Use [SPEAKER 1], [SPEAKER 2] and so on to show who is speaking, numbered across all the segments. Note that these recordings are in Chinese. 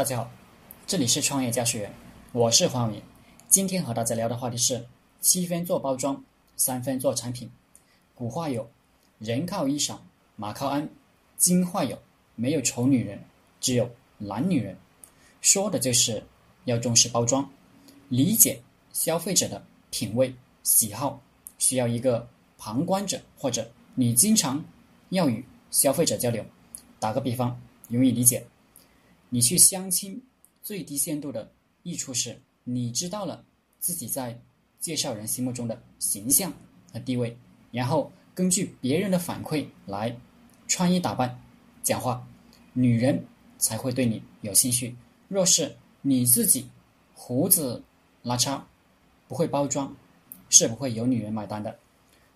[SPEAKER 1] 大家好，这里是创业家学院，我是黄伟。今天和大家聊的话题是：七分做包装，三分做产品。古话有“人靠衣裳，马靠鞍”，今话有“没有丑女人，只有懒女人”，说的就是要重视包装，理解消费者的品味喜好，需要一个旁观者，或者你经常要与消费者交流。打个比方，容易理解。你去相亲，最低限度的益处是你知道了自己在介绍人心目中的形象和地位，然后根据别人的反馈来穿衣打扮、讲话，女人才会对你有兴趣。若是你自己胡子拉碴，不会包装，是不会有女人买单的。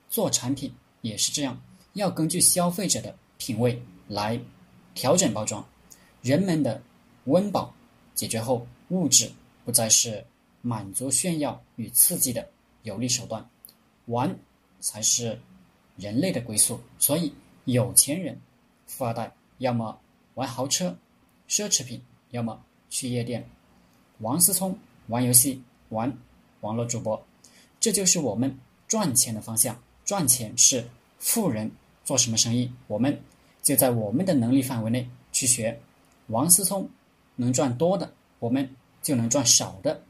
[SPEAKER 1] 做产品也是这样，要根据消费者的品味来调整包装。人们的温饱解决后，物质不再是满足炫耀与刺激的有力手段，玩才是人类的归宿。所以，有钱人、富二代要么玩豪车、奢侈品，要么去夜店。王思聪玩游戏、玩网络主播，这就是我们赚钱的方向。赚钱是富人做什么生意，我们就在我们的能力范围内去学。王思聪能赚多的，我们就能赚少的。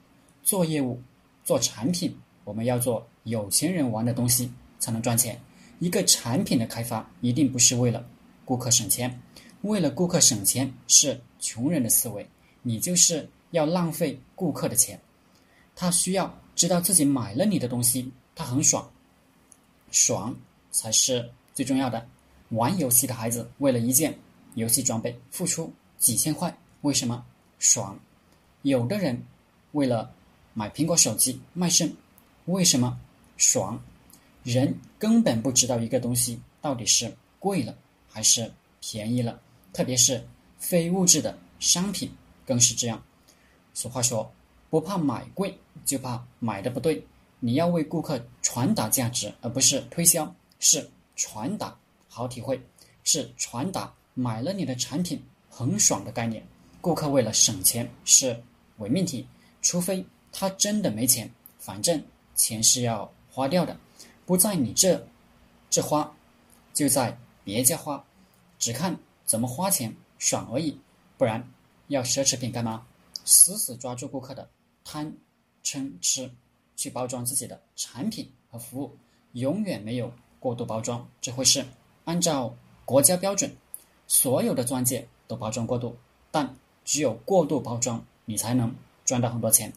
[SPEAKER 1] 做业务、做产品，我们要做有钱人玩的东西才能赚钱。一个产品的开发一定不是为了顾客省钱，为了顾客省钱是穷人的思维。你就是要浪费顾客的钱，他需要知道自己买了你的东西，他很爽，爽才是最重要的。玩游戏的孩子为了一件游戏装备付出。几千块，为什么爽？有的人为了买苹果手机卖肾，为什么爽？人根本不知道一个东西到底是贵了还是便宜了，特别是非物质的商品更是这样。俗话说，不怕买贵，就怕买的不对。你要为顾客传达价值，而不是推销，是传达好体会，是传达买了你的产品。很爽的概念，顾客为了省钱是伪命题，除非他真的没钱，反正钱是要花掉的，不在你这这花，就在别家花，只看怎么花钱爽而已，不然要奢侈品干嘛？死死抓住顾客的贪嗔痴，去包装自己的产品和服务，永远没有过度包装，只会是按照国家标准，所有的钻戒。都包装过度，但只有过度包装，你才能赚到很多钱。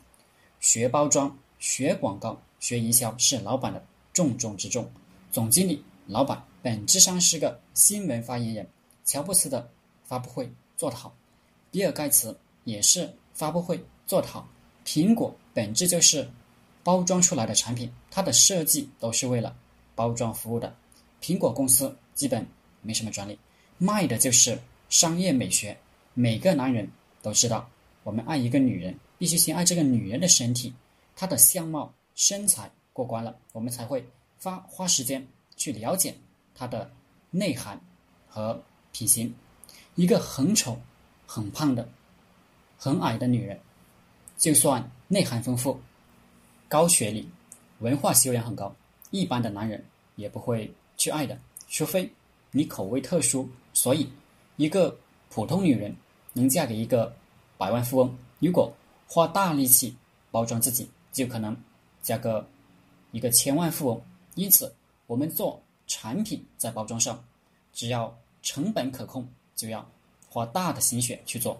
[SPEAKER 1] 学包装、学广告、学营销是老板的重中之重。总经理、老板本质上是个新闻发言人。乔布斯的发布会做得好，比尔盖茨也是发布会做得好。苹果本质就是包装出来的产品，它的设计都是为了包装服务的。苹果公司基本没什么专利，卖的就是。商业美学，每个男人都知道，我们爱一个女人，必须先爱这个女人的身体，她的相貌、身材过关了，我们才会花花时间去了解她的内涵和品行。一个很丑、很胖的、很矮的女人，就算内涵丰富、高学历、文化修养很高，一般的男人也不会去爱的，除非你口味特殊，所以。一个普通女人能嫁给一个百万富翁，如果花大力气包装自己，就可能嫁个一个千万富翁。因此，我们做产品在包装上，只要成本可控，就要花大的心血去做。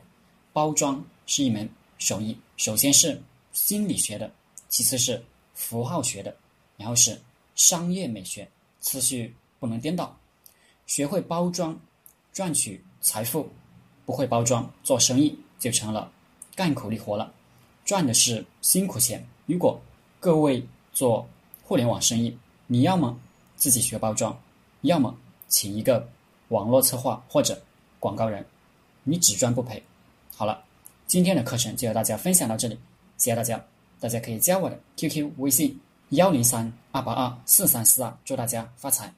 [SPEAKER 1] 包装是一门手艺，首先是心理学的，其次是符号学的，然后是商业美学，次序不能颠倒。学会包装，赚取。财富不会包装，做生意就成了干苦力活了，赚的是辛苦钱。如果各位做互联网生意，你要么自己学包装，要么请一个网络策划或者广告人，你只赚不赔。好了，今天的课程就和大家分享到这里，谢谢大家。大家可以加我的 QQ 微信幺零三二八二四三四二，祝大家发财。